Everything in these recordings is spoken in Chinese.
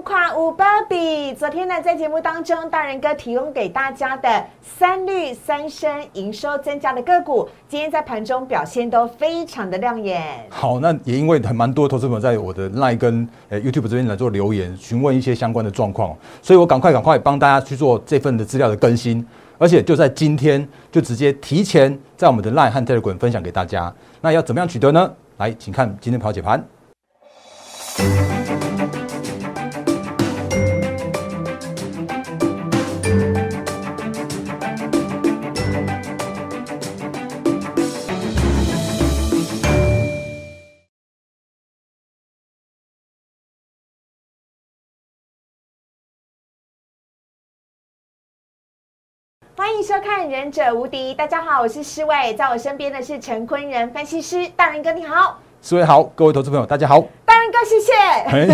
五跨五芭比。昨天呢，在节目当中，大人哥提供给大家的三绿三升营收增加的个股，今天在盘中表现都非常的亮眼。好，那也因为很蛮多投资朋友在我的 Line 跟呃 YouTube 这边来做留言，询问一些相关的状况，所以我赶快赶快帮大家去做这份的资料的更新，而且就在今天就直接提前在我们的 Line 和 Telegram 分享给大家。那要怎么样取得呢？来，请看今天跑解盘。迎收看《忍者无敌》，大家好，我是施伟，在我身边的是陈坤仁分析师，大人哥你好，施伟好，各位投资朋友大家好。哥谢谢。哎，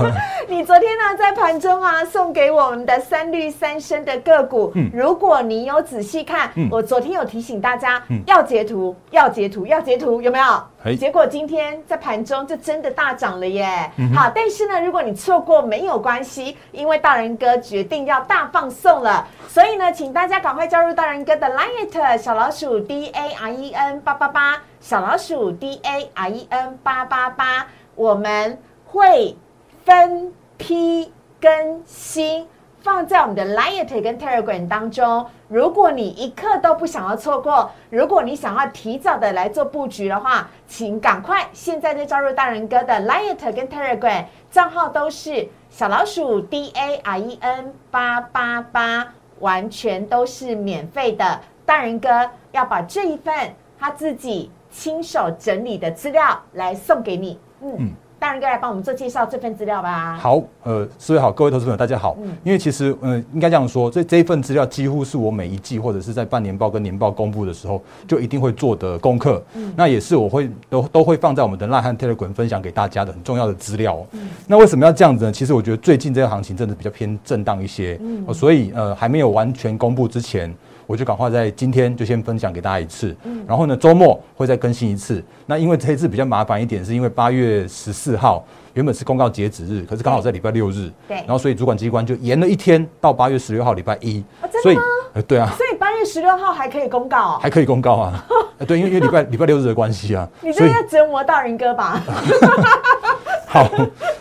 你昨天呢在盘中啊送给我们的三绿三升的个股，嗯。如果你有仔细看，嗯。我昨天有提醒大家、嗯。要截图，要截图，要截图，有没有？哎。结果今天在盘中就真的大涨了耶。嗯好，但是呢，如果你错过没有关系，因为大人哥决定要大放送了，所以呢，请大家赶快加入大人哥的 Line 小老鼠 D A R E N 八八八，小老鼠 D A R E N 八八八，我们会分批更新。放在我们的 Light 跟 Telegram 当中。如果你一刻都不想要错过，如果你想要提早的来做布局的话，请赶快现在就加入大人哥的 Light 跟 Telegram 账号都是小老鼠 D A R E N 八八八，完全都是免费的。大人哥要把这一份他自己亲手整理的资料来送给你。嗯，嗯大人哥来帮我们做介绍这份资料吧。好，呃，四位好，各位投资朋友大家好。嗯因为其实，呃，应该这样说，这这一份资料几乎是我每一季或者是在半年报跟年报公布的时候，就一定会做的功课。嗯那也是我会都都会放在我们的 Line 和 Telegram 分享给大家的很重要的资料哦、嗯那为什么要这样子呢？其实我觉得最近这个行情真的比较偏震荡一些，嗯哦所以呃还没有完全公布之前。我就赶快在今天就先分享给大家一次，嗯。然后呢，周末会再更新一次。那因为这一次比较麻烦一点，是因为八月十四号原本是公告截止日，可是刚好在礼拜六日，对。然后所以主管机关就延了一天到八月十六号礼拜一啊，真的所以吗呃对啊，所以八月十六号还可以公告哦。还可以公告啊，呃 对，因为因为礼拜礼拜六日的关系啊你，这是折磨大人哥吧？好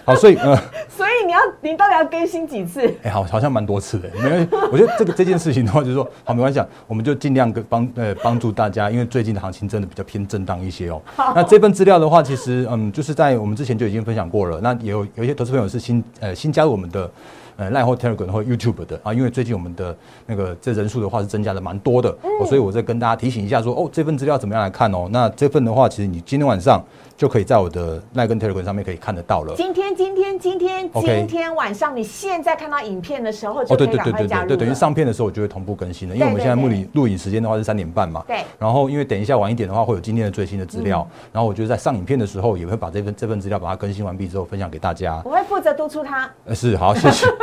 好，所以呃，所以你要你到底要更新几次？哎、好，好像蛮多次的，没关系。我觉得这个 这件事情的话，就是说，好，没关系啊，我们就尽量跟帮呃帮助大家，因为最近的行情真的比较偏震荡一些哦。那这份资料的话，其实嗯，就是在我们之前就已经分享过了。那也有有一些投资朋友是新呃新加入我们的呃 Line 或 Telegram 或 YouTube 的啊，因为最近我们的那个这人数的话是增加的蛮多的、哦，所以我再跟大家提醒一下说，哦，这份资料怎么样来看哦？那这份的话，其实你今天晚上就可以在我的 Line 跟 Telegram 上面可以看得到了。今天今天今天今天晚上，你现在看到影片的时候哦，对对对对对对，等于上片的时候我就会同步更新了，因为我们现在录对影录影时间的话是三点半嘛。对然后因为等一下晚一点的话会有今天的最新的资料，嗯然后我觉得在上影片的时候也会把这份这份资料把它更新完毕之后分享给大家。我会负责督促他。呃，是好，谢谢。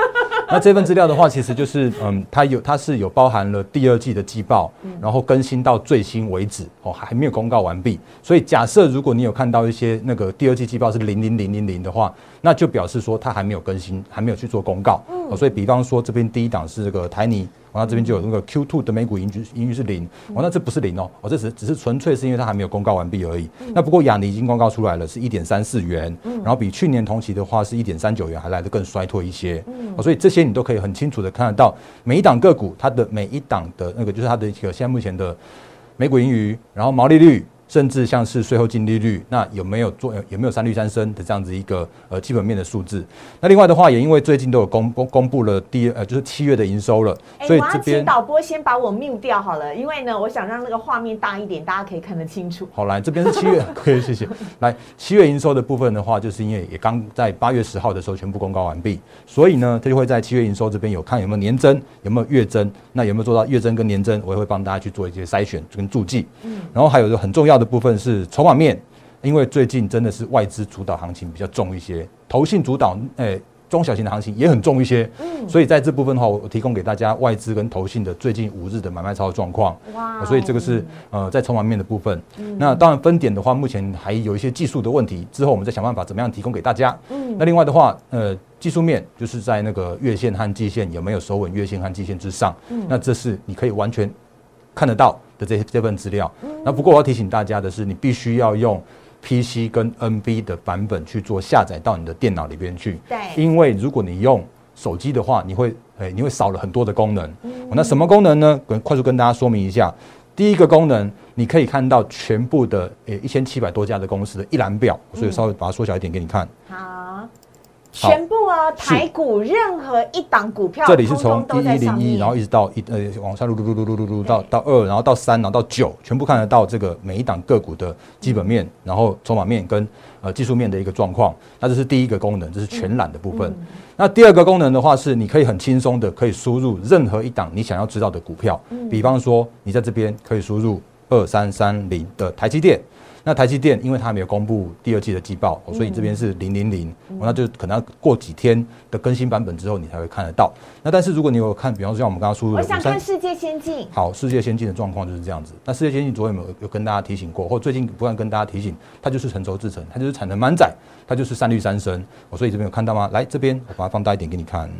那这份资料的话，其实就是嗯，它有它是有包含了第二季的季报，嗯然后更新到最新为止哦，还没有公告完毕。所以假设如果你有看到一些那个第二季季报是零零零零零的话，那就表示说它还没有更新，还没有去做公告。嗯哦，所以比方说这边第一档是这个台泥，哦，那这边就有那个 Q two 的每股盈余盈余是零，哦，那这不是零哦，哦，这只只是纯粹是因为它还没有公告完毕而已。那不过雅尼已经公告出来了，是一点三四元，然后比去年同期的话是一点三九元，还来得更衰退一些。哦，所以这些你都可以很清楚的看得到，每一档个股它的每一档的那个就是它的一个现在目前的每股盈余，然后毛利率。甚至像是税后净利率，那有没有做有没有三率三升的这样子一个呃基本面的数字？那另外的话，也因为最近都有公公公布了第呃就是七月的营收了，所以这边导播先把我 mute 掉好了，因为呢，我想让那个画面大一点，大家可以看得清楚。好来这边是七月，可以谢谢。来七月营收的部分的话，就是因为也刚在八月十号的时候全部公告完毕，所以呢，它就会在七月营收这边有看有没有年增，有没有月增，那有没有做到月增跟年增，我也会帮大家去做一些筛选跟注记。嗯然后还有一个很重要的部分是筹码面，因为最近真的是外资主导行情比较重一些，投信主导，诶、中小型的行情也很重一些。嗯，所以在这部分的话，我提供给大家外资跟投信的最近五日的买卖超状况。哇，所以这个是呃在筹码面的部分。那当然分点的话，目前还有一些技术的问题，之后我们再想办法怎么样提供给大家。嗯，那另外的话，呃，技术面就是在那个月线和季线有没有守稳月线和季线之上？嗯，那这是你可以完全看得到的这这份资料。那不过我要提醒大家的是，你必须要用。PC 跟 NB 的版本去做下载到你的电脑里边去，对，因为如果你用手机的话，你会诶，你会少了很多的功能。那什么功能呢？跟快速跟大家说明一下。第一个功能，你可以看到全部的诶一千七百多家的公司的一览表，所以稍微把它缩小一点给你看。好。全部啊，台股任何一档股票，这里是从一一零一，然后一直到一呃往上撸撸撸撸撸撸撸到到二，然后到三，然后到九，全部看得到这个每一档个股的基本面，然后筹码面跟呃技术面的一个状况。那这是第一个功能，这是全览的部分。那第二个功能的话，是你可以很轻松的可以输入任何一档你想要知道的股票，比方说你在这边可以输入二三三零的台积电。那台积电，因为它没有公布第二季的季报，所以这边是零零零，那就可能要过几天的更新版本之后，你才会看得到。那但是如果你有看，比方说像我们刚刚输入，我想看世界先进。好，世界先进的状况就是这样子。那世界先进昨天有有跟大家提醒过，或最近不断跟大家提醒，它就是成熟制成，它就是产能满载，它就是三绿三升。我所以这边有看到吗？来这边我把它放大一点给你看。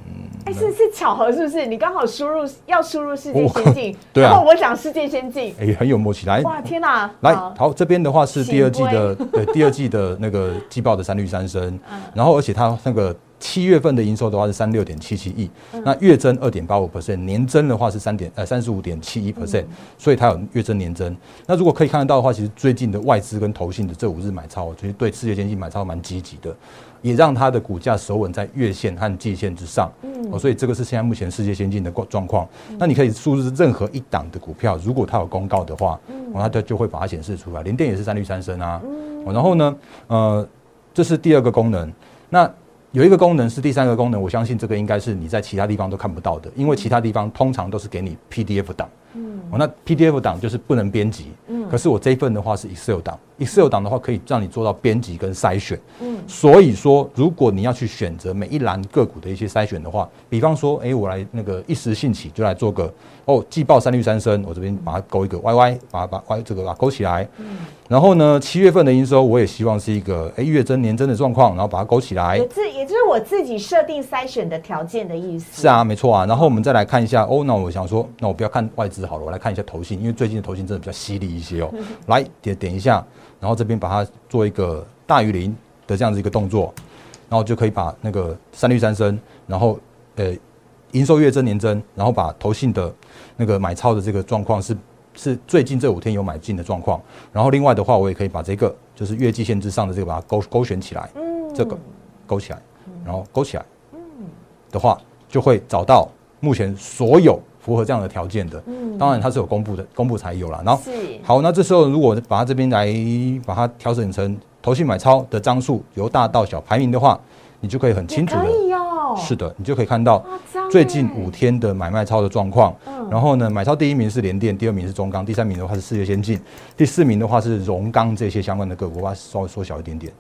哎，是是巧合是不是？你刚好输入要输入世界先进，然后我讲世界先进，哎，很有默契。来，哇，天哪！来，好，这边的话是第二季的，对，第二季的那个季报的三绿三升，然后而且它那个。七月份的营收的话是三六点七七亿，那月增二点八五 percent，年增的话是三点呃三十五点七一 percent，所以它有月增年增。那如果可以看得到的话，其实最近的外资跟投信的这五日买超，其实对世界经济买超蛮积极的，也让它的股价守稳在月线和季线之上。哦，所以这个是现在目前世界先进的状况。那你可以输入任何一档的股票，如果它有公告的话，哦，它就就会把它显示出来。联电也是三绿三升啊。哦，然后呢，呃，这是第二个功能。那有一个功能是第三个功能，我相信这个应该是你在其他地方都看不到的，因为其他地方通常都是给你 PDF 档，嗯，哦，那 PDF 档就是不能编辑，嗯，可是我这一份的话是 Excel 档，Excel 档的话可以让你做到编辑跟筛选，嗯，所以说如果你要去选择每一栏个股的一些筛选的话，比方说，哎，我来那个一时兴起就来做个。哦，季报三绿三升，我这边把它勾一个 Y Y，把它把 Y 这个把它勾起来。嗯。然后呢，七月份的营收我也希望是一个哎月增年增的状况，然后把它勾起来。也自也就是我自己设定筛选的条件的意思。是啊，没错啊。然后我们再来看一下，哦，那我想说，那我不要看外资好了，我来看一下头信，因为最近的头信真的比较犀利一些哦。来点点一下，然后这边把它做一个大于零的这样子一个动作，然后就可以把那个三绿三升，然后呃。营收月增年增，然后把头信的那个买超的这个状况是是最近这五天有买进的状况，然后另外的话，我也可以把这个就是月季线之上的这个把它勾勾选起来，这个勾起来，然后勾起来，的话就会找到目前所有符合这样的条件的，嗯，当然它是有公布的，公布才有了，然后好，那这时候如果把它这边来把它调整成投信买超的张数由大到小排名的话，你就可以很清楚的。是的，你就可以看到最近五天的买卖超的状况。然后呢，买超第一名是联电，第二名是中钢，第三名的话是世界先进，第四名的话是荣钢这些相关的个股，把它稍微缩小一点点。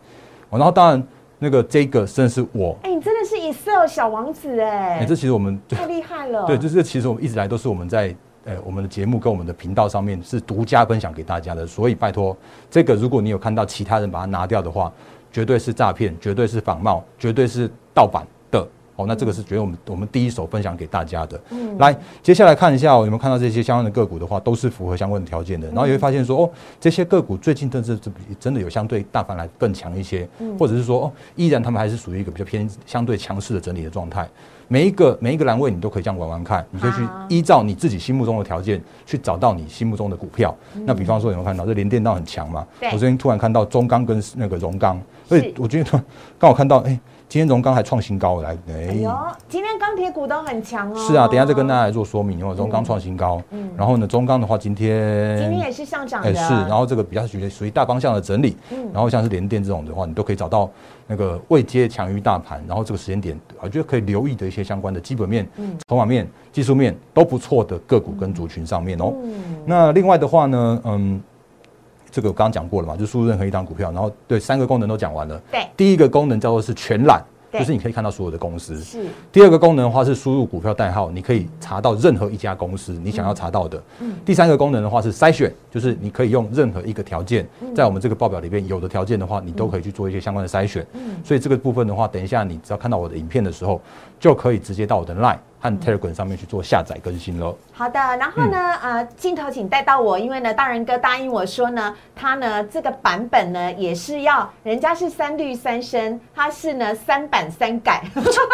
然后当然那个这个真的是我，哎，你真的是以色小王子哎！哎，这其实我们太厉害了。对，就是其实我们一直来都是我们在哎我们的节目跟我们的频道上面是独家分享给大家的，所以拜托这个如果你有看到其他人把它拿掉的话，绝对是诈骗，绝对是仿冒，绝对是盗版。哦，那这个是觉得我们我们第一手分享给大家的。嗯，来，接下来看一下，有没有看到这些相关的个股的话，都是符合相关的条件的。然后也会发现说，哦，这些个股最近真是真的有相对大盘来更强一些，或者是说，哦，依然他们还是属于一个比较偏相对强势的整理的状态。每一个每一个栏位你都可以这样玩玩看，你可以去依照你自己心目中的条件去找到你心目中的股票。那比方说，有没有看到这连电道很强嘛？我这边突然看到中钢跟那个荣钢，所以我觉得刚好看到，哎。今天荣钢还创新高来，哎呦，今天钢铁股都很强哦。是啊，等下再跟大家来做说明。因为荣钢创新高，嗯，然后呢，中钢的话，今天今天也是上涨的，是。然后这个比较属于属于大方向的整理，嗯，然后像是联电这种的话，你都可以找到那个未接强于大盘，然后这个时间点，我觉得可以留意的一些相关的基本面、筹码面、技术面都不错的个股跟族群上面哦。那另外的话呢，嗯。这个我刚刚讲过了嘛，就输入任何一档股票，然后对三个功能都讲完了。对，第一个功能叫做是全览，就是你可以看到所有的公司。是第二个功能的话是输入股票代号，你可以查到任何一家公司你想要查到的。嗯第三个功能的话是筛选，就是你可以用任何一个条件，嗯在我们这个报表里边有的条件的话，你都可以去做一些相关的筛选。嗯所以这个部分的话，等一下你只要看到我的影片的时候，就可以直接到我的 Line 和 Telegram 上面去做下载更新喽。好的，然后呢，呃，镜头请带到我，因为呢，大人哥答应我说呢，他呢这个版本呢也是要，人家是三律三升，他是呢三版三改，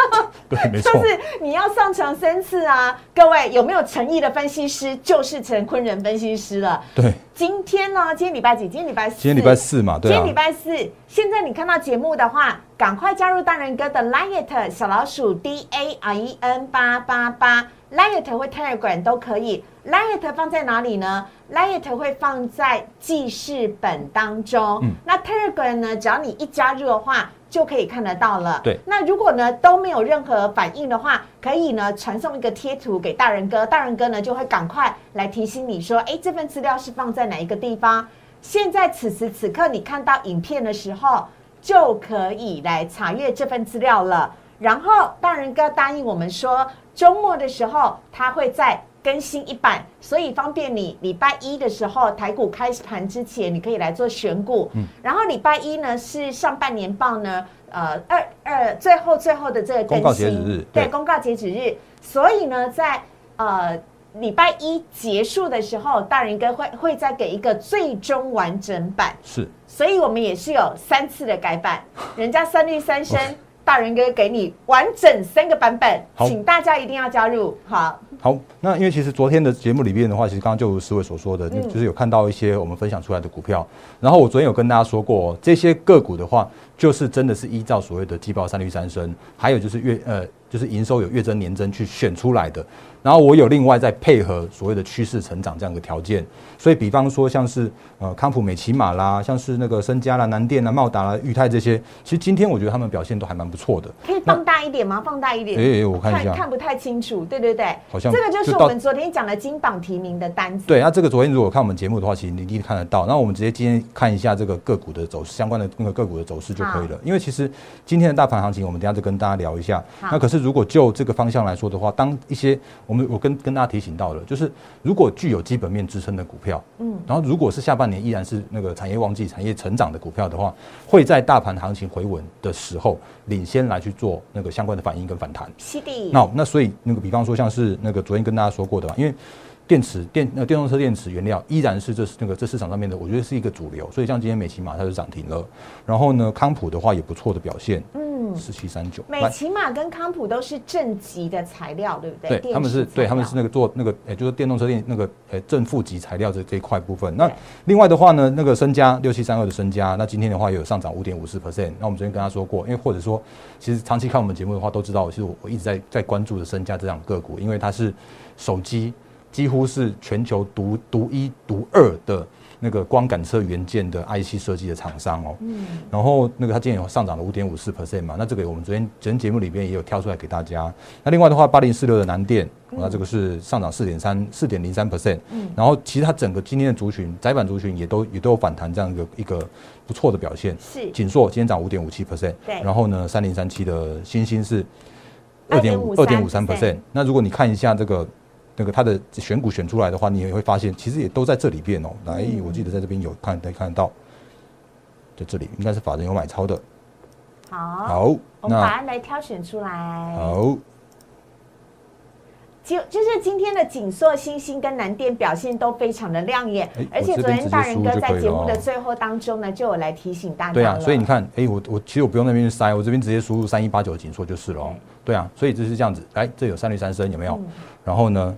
对，没错。就是你要上传三次啊。各位有没有诚意的分析师，就是陈坤仁分析师了。对，今天呢，今天礼拜几？今天礼拜四。今天礼拜四嘛，对啊今天礼。拜四，现在你看到节目的话，赶快加入大人哥的 Liet 小老鼠 D A R E N 八八八，Liet 或 Telegram 都可以。Liet 放在哪里呢？Liet 会放在记事本当中。嗯那 Telegram 呢，只要你一加入的话，就可以看得到了。对那如果呢都没有任何反应的话，可以呢传送一个贴图给大人哥，大人哥呢就会赶快来提醒你说，哎，这份资料是放在哪一个地方。现在此时此刻，你看到影片的时候，就可以来查阅这份资料了。然后大人哥答应我们说，周末的时候他会再更新一版，所以方便你礼拜一的时候台股开盘之前，你可以来做选股。然后礼拜一呢是上半年报呢，呃，二二最后最后的这个更新，公告截止日对对公告截止日，所以呢，在呃礼拜一结束的时候，大人哥会会再给一个最终完整版，是，所以我们也是有三次的改版，人家三绿三升。大人哥给你完整三个版本，好请大家一定要加入。好，好，那因为其实昨天的节目里面的话，其实刚刚就如思伟所说的，嗯就是有看到一些我们分享出来的股票。然后我昨天有跟大家说过，这些个股的话，就是真的是依照所谓的季报三绿三升，还有就是月呃就是营收有月增年增去选出来的。然后我有另外再配合所谓的趋势成长这样的条件，所以比方说像是呃康普美奇玛啦，像是那个身家啦、南电啦、茂达啦、裕泰这些，其实今天我觉得他们表现都还蛮不错的。可以放大一点吗？放大一点。哎、哎我看一下，看不太清楚，对对对，好像这个就是我们昨天讲的金榜题名的单子。对，那这个昨天如果看我们节目的话，其实你一定看得到。那我们直接今天看一下这个个股的走势，相关的那个个股的走势就可以了。因为其实今天的大盘行情，我们等一下就跟大家聊一下。那可是如果就这个方向来说的话，当一些我们我跟跟大家提醒到了，就是如果具有基本面支撑的股票，嗯，然后如果是下半年依然是那个产业旺季、产业成长的股票的话，会在大盘行情回稳的时候，领先来去做那个相关的反应跟反弹。是的，那那所以那个比方说像是那个昨天跟大家说过的嘛，因为电池电呃电动车电池原料依然是这那个这市场上面的，我觉得是一个主流，所以像今天美骑马它就涨停了，然后呢康普的话也不错的表现，嗯，四七三九，美骑马跟康普都是正极的材料，对不对？对，他们是对，他们是那个做那个，诶、就是电动车电那个，诶、正负极材料这这一块部分。那另外的话呢，那个身家六七三二的身家，那今天的话也有上涨五点五四 percent。那我们昨天跟他说过，因为或者说，其实长期看我们节目的话都知道，其实我我一直在在关注的身家这档个股，因为它是手机几乎是全球独独一独二的那个光感测元件的 IC 设计的厂商哦。嗯，然后那个它今天有上涨了五点五四 percent 嘛，那这个我们昨天昨天节目里边也有挑出来给大家。那另外的话，八零四六的南电，那这个是上涨四点三四点零三 percent，嗯然后其实它整个今天的族群窄板族群也都也都有反弹这样一个一个不错的表现。是锦硕今天涨五点五七 percent，对然后呢，三零三七的新兴是二点五二点五三 percent。那如果你看一下这个那个它的选股选出来的话，你也会发现其实也都在这里边哦。来，嗯我记得在这边有看，可以看得到，在这里应该是法人有买超的。好，好，我们把那它来挑选出来。好，就就是今天的锦硕、星星跟南电表现都非常的亮眼哎，而且昨天大人哥在节目的最后当中呢，就有来提醒大家对啊，所以你看，哎、我我其实我不用那边去筛，我这边直接输入三一八九紧缩就是了哦。对啊，所以就是这样子。来，这有三率三升有没有？嗯然后呢，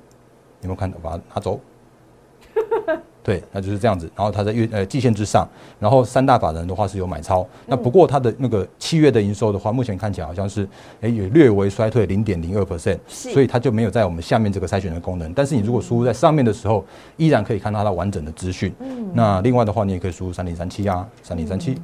有没有看到？把它拿走。对，那就是这样子。然后它在月呃季线之上，然后三大法人的话是有买超。那不过它的那个七月的营收的话，目前看起来好像是哎也略微衰退零点零二 percent，是所以它就没有在我们下面这个筛选的功能。但是你如果输入在上面的时候，依然可以看到它完整的资讯。嗯那另外的话，你也可以输入三零三七啊，三零三七，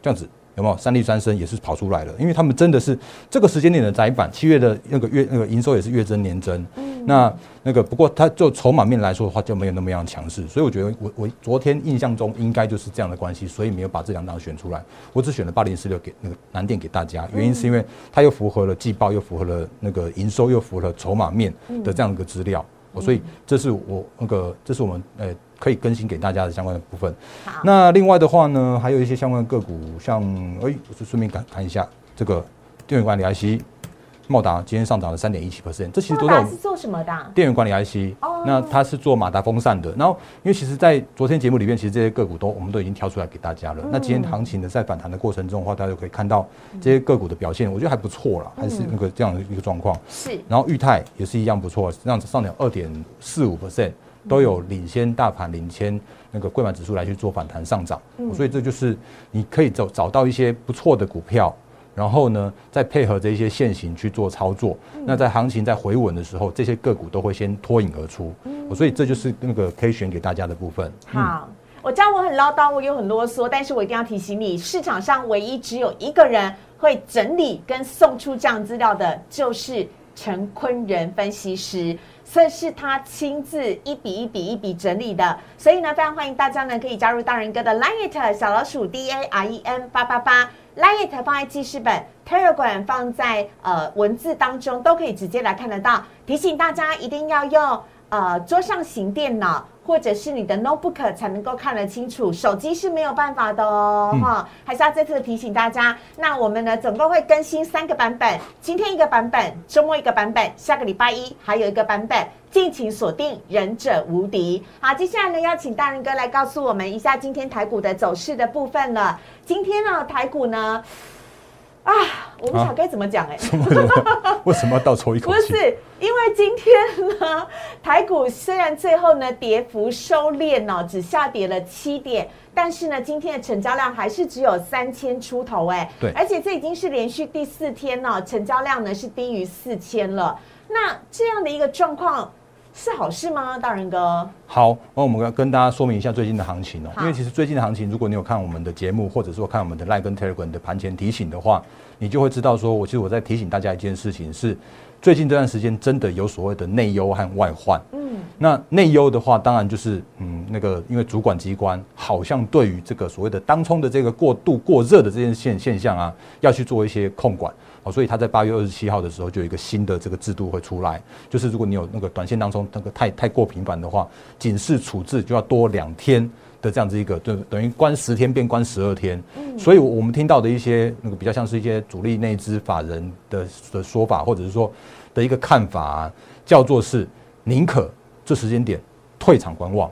这样子有没有？三利三升也是跑出来了，因为他们真的是这个时间点的窄板，七月的那个月那个营收也是月增年增，嗯。那那个不过它就筹码面来说的话，就没有那么样强势，所以我觉得我我昨天印象中应该就是这样的关系，所以没有把这两档选出来，我只选了八零四六给那个南电给大家，原因是因为它又符合了季报，又符合了那个营收，又符合了筹码面的这样一个资料，所以这是我那个这是我们呃可以更新给大家的相关的部分。好，那另外的话呢，还有一些相关的个股，像哎，我就顺便看看一下这个电源管理 IC，茂达今天上涨了三点一七 percent，这其实都在我们是做什么的啊？电源管理 IC，、哦那它是做马达风扇的。然后，因为其实，在昨天节目里面，其实这些个股都我们都已经挑出来给大家了。那今天行情的在反弹的过程中的话，大家就可以看到这些个股的表现，我觉得还不错啦，还是那个这样的一个状况。是然后裕泰也是一样不错，这样子上涨二点四五 percent，都有领先大盘、领先那个贵买指数来去做反弹上涨，所以这就是你可以找找到一些不错的股票。然后呢，再配合这一些现行去做操作，那在行情在回稳的时候，这些个股都会先脱颖而出，所以这就是那个可以选给大家的部分。好。我知道我很唠叨，我又很啰嗦，但是我一定要提醒你，市场上唯一只有一个人会整理跟送出这样资料的，就是陈坤仁分析师。这是他亲自一笔一笔一笔整理的，所以呢，非常欢迎大家呢可以加入大人哥的 Lite 小老鼠 D A R E N 八八八 Lite 放在记事本，Telegram 放在呃文字当中，都可以直接来看得到。提醒大家一定要用呃桌上型电脑或者是你的 notebook 才能够看得清楚，手机是没有办法的哦，哈、还是要再次提醒大家。那我们呢总共会更新三个版本，今天一个版本，周末一个版本，下个礼拜一还有一个版本。敬请锁定《忍者无敌》。好，接下来呢，要请大人哥来告诉我们一下今天台股的走势的部分了。今天呢，台股呢，啊，我不晓得该怎么讲哎、为什么要倒抽一口气？不是，因为今天呢，台股虽然最后呢跌幅收敛哦，只下跌了七点，但是呢，今天的成交量还是只有三千出头哎，对。而且这已经是连续第四天呢、成交量呢是低于四千了。那这样的一个状况是好事吗，大仁哥？好，那我们要跟大家说明一下最近的行情哦，好因为其实最近的行情，如果你有看我们的节目，或者说看我们的 Line 跟 Telegram 的盘前提醒的话，你就会知道说，我其实我在提醒大家一件事情是，最近这段时间真的有所谓的内忧和外患。嗯，那内忧的话，当然就是嗯，那个因为主管机关好像对于这个所谓的当冲的这个过度过热的这件现现象啊，要去做一些控管。哦，所以他在八月二十七号的时候就有一个新的这个制度会出来，就是如果你有那个短线当中那个太太过频繁的话，警示处置就要多两天的这样子一个，就等于关十天变关十二天。所以我们听到的一些那个比较像是一些主力内资法人的的说法，或者是说的一个看法、啊，叫做是宁可这时间点退场观望。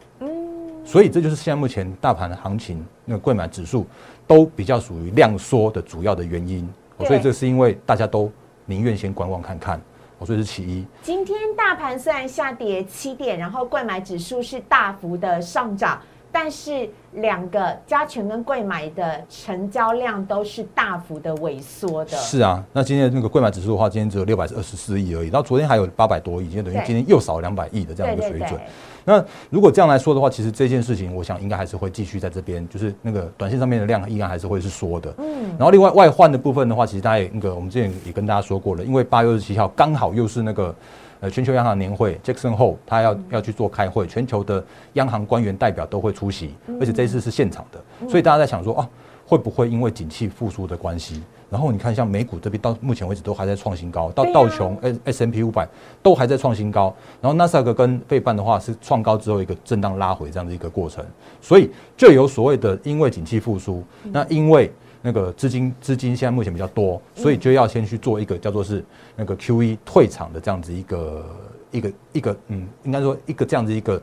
所以这就是现在目前大盘的行情，那个贵买指数都比较属于量缩的主要的原因。哦所以这是因为大家都宁愿先观望看看，哦所以是其一。今天大盘虽然下跌七点，然后冠买指数是大幅的上涨，但是两个加权跟贵买的成交量都是大幅的萎缩的。是啊，那今天的那个贵买指数的话，今天只有六百二十四亿而已，然后昨天还有八百多亿，今天等于今天又少两百亿的这样一个对对水准对。那如果这样来说的话，其实这件事情，我想应该还是会继续在这边，就是那个短线上面的量依然还是会是缩的。嗯，然后另外外换的部分的话，其实大家也那个我们之前也跟大家说过了，因为八月二十七号刚好又是那个呃全球央行年会，Jackson Hole 他要要去做开会，全球的央行官员代表都会出席，而且这一次是现场的，所以大家在想说啊，会不会因为景气复苏的关系？然后你看，像美股这边到目前为止都还在创新高，到道琼 S S M P 五百都还在创新高，然后纳斯达克跟费半的话是创高之后一个震荡拉回这样的一个过程，所以就有所谓的因为景气复苏，那因为那个资金资金现在目前比较多，所以就要先去做一个叫做是那个 Q E 退场的这样子一个一个一个嗯，应该说一个这样子一个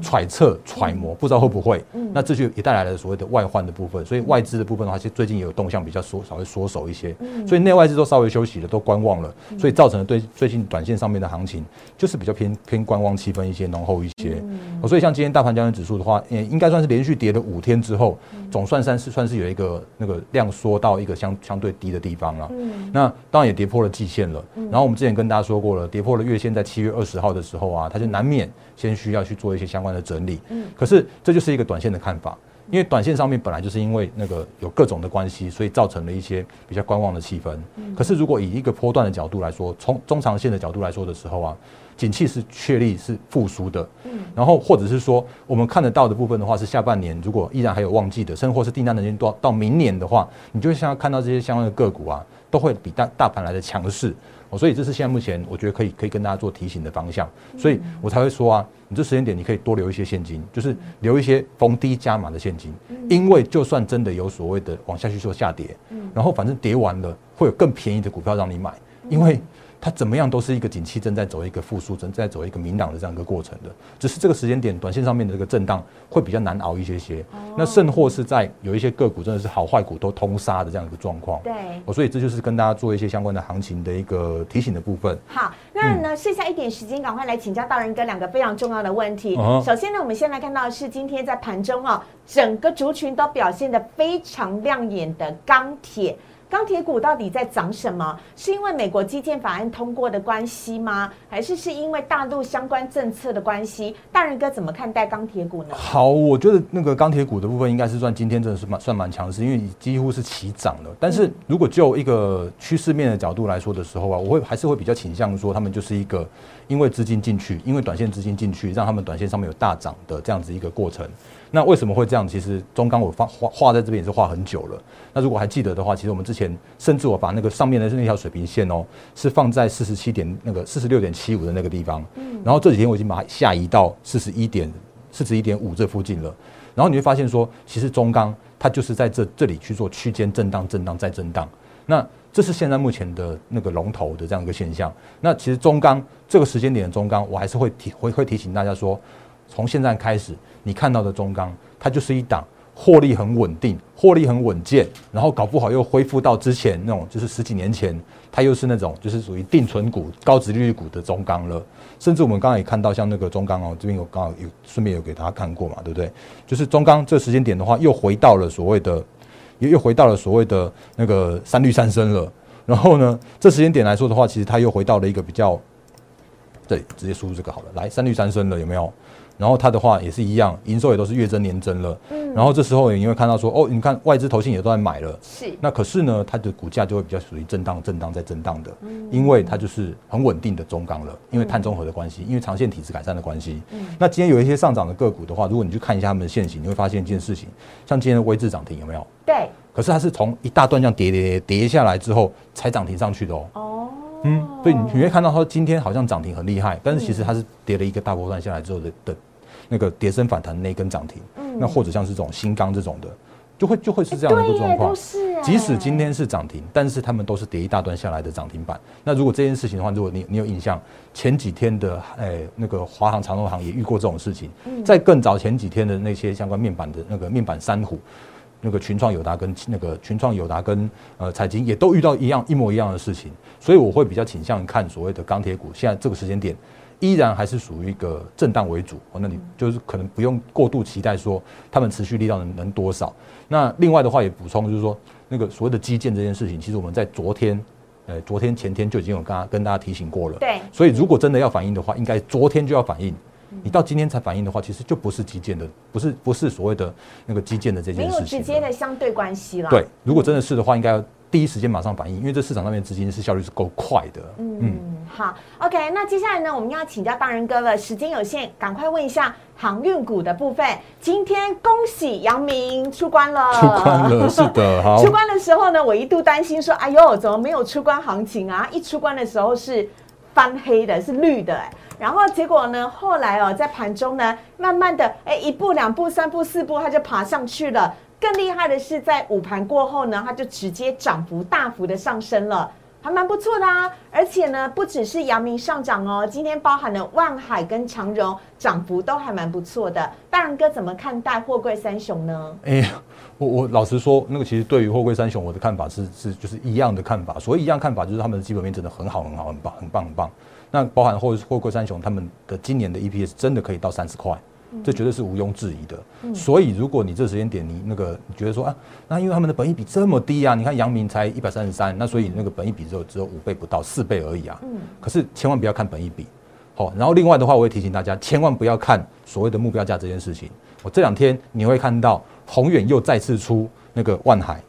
揣测揣摩，不知道会不会，那这就也带来了所谓的外患的部分，所以外资的部分的话，其实最近也有动向比较缩稍微缩手一些，所以内外资都稍微休息了，都观望了，所以造成了对最近短线上面的行情就是比较偏偏观望气氛一些浓厚一些，哦所以像今天大盘交易指数的话，也应该算是连续跌了五天之后，总算算是算是有一个那个量缩到一个相相对低的地方了。那当然也跌破了季线了。然后我们之前跟大家说过了，跌破了月线，在七月二十号的时候啊，它就难免先需要去做一些相关的整理。可是这就是一个短线的看法。因为短线上面本来就是因为那个有各种的关系，所以造成了一些比较观望的气氛。可是如果以一个波段的角度来说，从中长线的角度来说的时候啊，景气是确立是复苏的。嗯，然后或者是说我们看得到的部分的话，是下半年如果依然还有旺季的，甚至或是订单能力多到明年的话，你就会像看到这些相关的个股啊，都会比大大盘来的强势。哦，所以这是现在目前我觉得可以可以跟大家做提醒的方向，所以我才会说啊，你这时间点你可以多留一些现金，就是留一些逢低加码的现金，因为就算真的有所谓的往下去做下跌，然后反正跌完了会有更便宜的股票让你买，因为。它怎么样都是一个景气正在走一个复苏，正在走一个明朗的这样一个过程的，只是这个时间点，短线上面的这个震荡会比较难熬一些些。那甚或是在有一些个股真的是好坏股都通杀的这样一个状况。对，哦，所以这就是跟大家做一些相关的行情的一个提醒的部分。好，那呢剩下一点时间，赶快来请教大人哥两个非常重要的问题。首先呢，我们先来看到是今天在盘中哦，整个族群都表现的非常亮眼的钢铁。钢铁股到底在涨什么？是因为美国基建法案通过的关系吗？还是是因为大陆相关政策的关系？大人哥怎么看待钢铁股呢？好，我觉得那个钢铁股的部分应该是算今天真的是蛮算蛮强势，因为几乎是齐涨的。但是如果就一个趋势面的角度来说的时候啊，我会还是会比较倾向说，他们就是一个因为资金进去，因为短线资金进去，让他们短线上面有大涨的这样子一个过程。那为什么会这样？其实中钢我画画画在这边也是画很久了。那如果还记得的话，其实我们之前甚至我把那个上面的那条水平线哦，是放在四十七点那个四十六点七五的那个地方。嗯。然后这几天我已经把它下移到四十一点四十一点五这附近了。然后你会发现说，其实中钢它就是在这这里去做区间震荡、震荡再震荡。那这是现在目前的那个龙头的这样一个现象。那其实中钢这个时间点的中钢，我还是会提会会提醒大家说，从现在开始。你看到的中钢，它就是一档获利很稳定、获利很稳健，然后搞不好又恢复到之前那种，就是十几年前，它又是那种就是属于定存股、高值利率股的中钢了。甚至我们刚刚也看到，像那个中钢哦，这边有刚好有顺便有给大家看过嘛，对不对？就是中钢这时间点的话，又回到了所谓的，又又回到了所谓的那个三绿三升了。然后呢，这时间点来说的话，其实它又回到了一个比较，对，直接输入这个好了，来三率三升了，有没有？然后它的话也是一样，营收也都是月增年增了。嗯。然后这时候你会看到说，哦，你看外资投信也都在买了。是。那可是呢，它的股价就会比较属于震荡、震荡再震荡的。嗯。因为它就是很稳定的中钢了，因为碳中和的关系，因为长线体质改善的关系。嗯。那今天有一些上涨的个股的话，如果你去看一下它们的现形，你会发现一件事情，像今天的微智涨停有没有？对。可是它是从一大段这样跌跌跌下来之后才涨停上去的哦。哦。嗯。所以你你会看到它今天好像涨停很厉害，但是其实它是跌了一个大波段下来之后的的。那个跌升反弹那根涨停，那或者像是这种新钢这种的，就会就会是这样的一个状况。即使今天是涨停，但是他们都是跌一大段下来的涨停板。那如果这件事情的话，如果你你有印象，前几天的诶那个华航、长荣航也遇过这种事情。在更早前几天的那些相关面板的那个面板三虎，那个群创友达跟那个群创友达跟呃财经也都遇到一样一模一样的事情。所以我会比较倾向看所谓的钢铁股，现在这个时间点。依然还是属于一个震荡为主哦，那你就是可能不用过度期待说他们持续力量能能多少。那另外的话也补充就是说，那个所谓的基建这件事情，其实我们在昨天，呃，昨天前天就已经有跟跟大家提醒过了。对。所以如果真的要反应的话，应该昨天就要反应。你到今天才反应的话，其实就不是基建的，不是不是所谓的那个基建的这件事情。没有直接的相对关系了。对，如果真的是的话，应该。第一时间马上反应，因为这市场上面资金是效率是够快的。嗯，好，OK，那接下来呢，我们要请教大人哥了，时间有限，赶快问一下航运股的部分。今天恭喜阳明出关了，出关了，是的，好。出关的时候呢，我一度担心说，哎呦，怎么没有出关行情啊？一出关的时候是翻黑的，是绿的，哎，然后结果呢，后来哦，在盘中呢，慢慢的，哎，一步两步三步四步，它就爬上去了。更厉害的是，在午盘过后呢，它就直接涨幅大幅的上升了，还蛮不错的啊！而且呢，不只是阳明上涨哦，今天包含了万海跟长荣涨幅都还蛮不错的。大人哥怎么看待货柜三雄呢？哎呀，我我老实说，那个其实对于货柜三雄，我的看法是是就是一样的看法。所以一样看法就是他们的基本面真的很好很好很棒很棒很棒。那包含货货柜三雄他们的今年的 EPS 真的可以到三十块。这绝对是毋庸置疑的，所以如果你这时间点你那个你觉得说啊，那因为他们的本益比这么低啊，你看阳明才一百三十三，那所以那个本益比只有只有五倍不到四倍而已啊。嗯，可是千万不要看本益比，好，然后另外的话，我也提醒大家，千万不要看所谓的目标价这件事情。我这两天你会看到宏远又再次出那个万海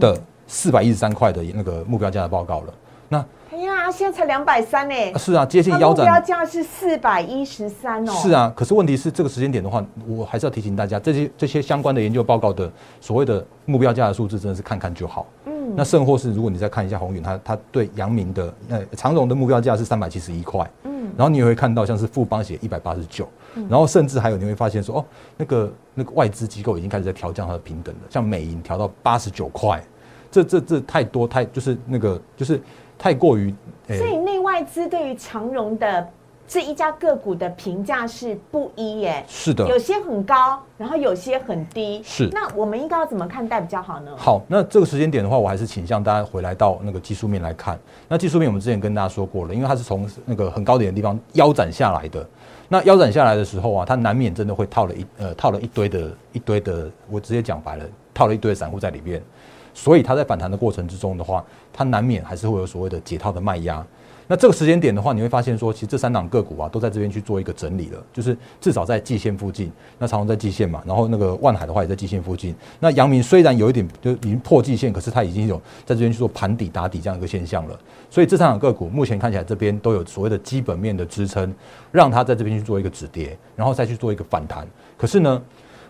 的四百一十三块的那个目标价的报告了。那现在才两百三呢。是啊，接近腰斩。目标价是四百一十三哦。是啊，可是问题是这个时间点的话，我还是要提醒大家，这些这些相关的研究报告的所谓的目标价的数字，真的是看看就好。嗯。那甚或是如果你再看一下宏远，它它对阳明的呃长荣的目标价是三百七十一块。嗯。然后你也会看到像是富邦写一百八十九，然后甚至还有你会发现说哦，那个那个外资机构已经开始在调降它的平等了，像美银调到八十九块，这这这太多太就是那个就是。太过于，所以内外资对于长荣的这一家个股的评价是不一耶。是的，有些很高，然后有些很低。是，那我们应该要怎么看待比较好呢？好，那这个时间点的话，我还是倾向大家回来到那个技术面来看。那技术面我们之前跟大家说过了，因为它是从那个很高点的地方腰斩下来的。那腰斩下来的时候啊，它难免真的会套了一呃套了一堆的一堆的，我直接讲白了，套了一堆的散户在里面。所以它在反弹的过程之中的话，它难免还是会有所谓的解套的卖压。那这个时间点的话，你会发现说，其实这三档个股啊，都在这边去做一个整理了，就是至少在季线附近。那长虹在季线嘛，然后那个万海的话也在季线附近。那阳明虽然有一点就已经破季线，可是它已经有在这边去做盘底打底这样一个现象了。所以这三档个股目前看起来这边都有所谓的基本面的支撑，让它在这边去做一个止跌，然后再去做一个反弹。可是呢？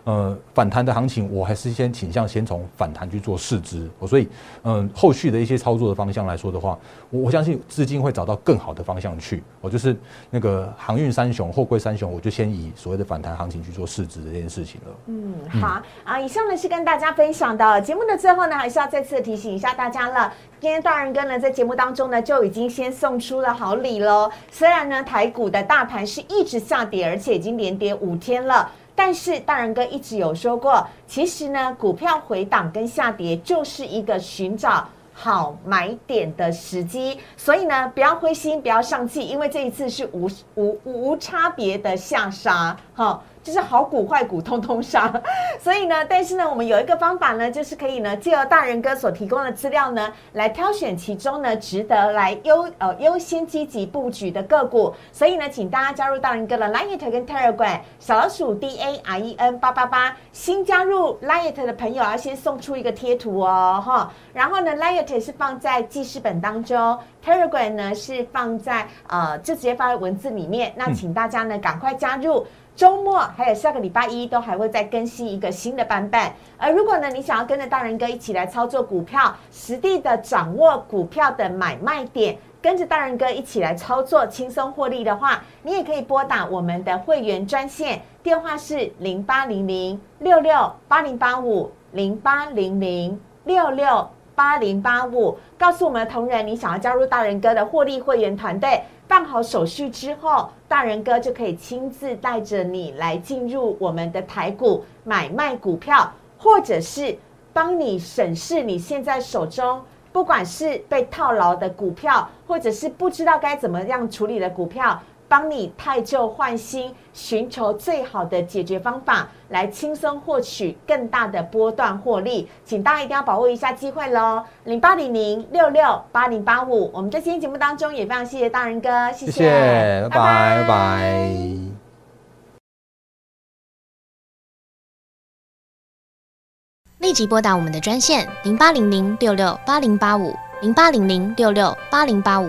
呃，反弹的行情，我还是先倾向先从反弹去做试资，所以，嗯，后续的一些操作的方向来说的话，我我相信资金会找到更好的方向去。我就是那个航运三雄、货柜三雄，我就先以所谓的反弹行情去做试资这件事情了。嗯，好啊，以上呢是跟大家分享的。节目的最后呢，还是要再次提醒一下大家了。今天大人哥呢在节目当中呢就已经先送出了好礼喽。虽然呢台股的大盘是一直下跌，而且已经连跌五天了。但是大仁哥一直有说过，其实呢，股票回档跟下跌就是一个寻找好买点的时机，所以呢，不要灰心，不要丧气，因为这一次是无无无差别的下杀，哈。就是好股坏股通通杀，所以呢，但是呢，我们有一个方法呢，就是可以呢，借由大人哥所提供的资料呢，来挑选其中呢值得来优呃优先积极布局的个股。所以呢，请大家加入大人哥的 Line 跟 Telegram 小老鼠 D A R E N 八八八。新加入 Line 的朋友要先送出一个贴图哦，哈。然后呢，Line 是放在记事本当中，Telegram 呢是放在呃就直接发在文字里面。那请大家呢赶快加入。周末还有下个礼拜一都还会再更新一个新的版本。而如果呢，你想要跟着大人哥一起来操作股票，实地的掌握股票的买卖点，跟着大人哥一起来操作，轻松获利的话，你也可以拨打我们的会员专线，电话是零八零零六六八零八五零八零零六六八零八五，告诉我们的同仁，你想要加入大人哥的获利会员团队。办好手续之后，大人哥就可以亲自带着你来进入我们的台股买卖股票，或者是帮你审视你现在手中不管是被套牢的股票，或者是不知道该怎么样处理的股票。帮你太旧换新，寻求最好的解决方法，来轻松获取更大的波段获利，请大家一定要把握一下机会喽！零八零零六六八零八五，我们在今天节目当中也非常谢谢大人哥，谢谢，拜拜拜拜。立即拨打我们的专线零八零零六六八零八五。零八零零六六八零八五